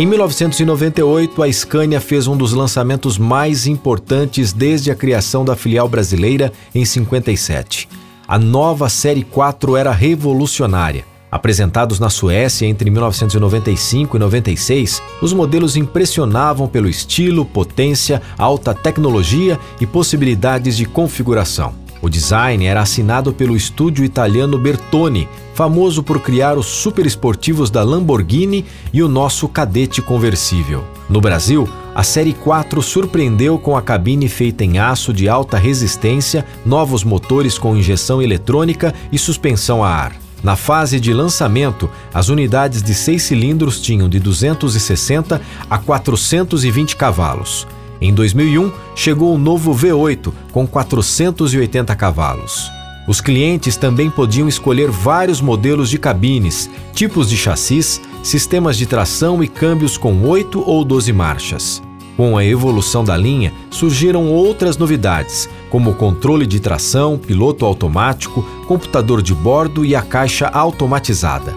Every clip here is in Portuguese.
Em 1998, a Scania fez um dos lançamentos mais importantes desde a criação da filial brasileira em 57. A nova Série 4 era revolucionária. Apresentados na Suécia entre 1995 e 96, os modelos impressionavam pelo estilo, potência, alta tecnologia e possibilidades de configuração. O design era assinado pelo estúdio italiano Bertone, famoso por criar os superesportivos da Lamborghini e o nosso cadete conversível. No Brasil, a Série 4 surpreendeu com a cabine feita em aço de alta resistência, novos motores com injeção eletrônica e suspensão a ar. Na fase de lançamento, as unidades de seis cilindros tinham de 260 a 420 cavalos. Em 2001, chegou o novo V8 com 480 cavalos. Os clientes também podiam escolher vários modelos de cabines, tipos de chassis, sistemas de tração e câmbios com 8 ou 12 marchas. Com a evolução da linha, surgiram outras novidades, como controle de tração, piloto automático, computador de bordo e a caixa automatizada.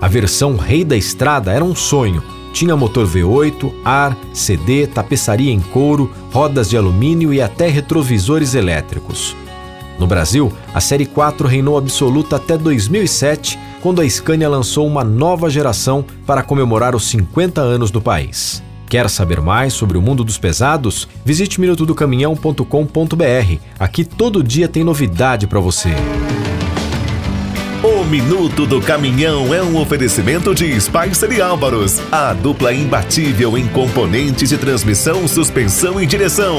A versão Rei da Estrada era um sonho, tinha motor V8, ar, CD, tapeçaria em couro, rodas de alumínio e até retrovisores elétricos. No Brasil, a Série 4 reinou absoluta até 2007, quando a Scania lançou uma nova geração para comemorar os 50 anos do país. Quer saber mais sobre o mundo dos pesados? Visite minutodocaminhão.com.br. Aqui todo dia tem novidade para você. O Minuto do Caminhão é um oferecimento de Spicer e Álvaros, a dupla imbatível em componentes de transmissão, suspensão e direção.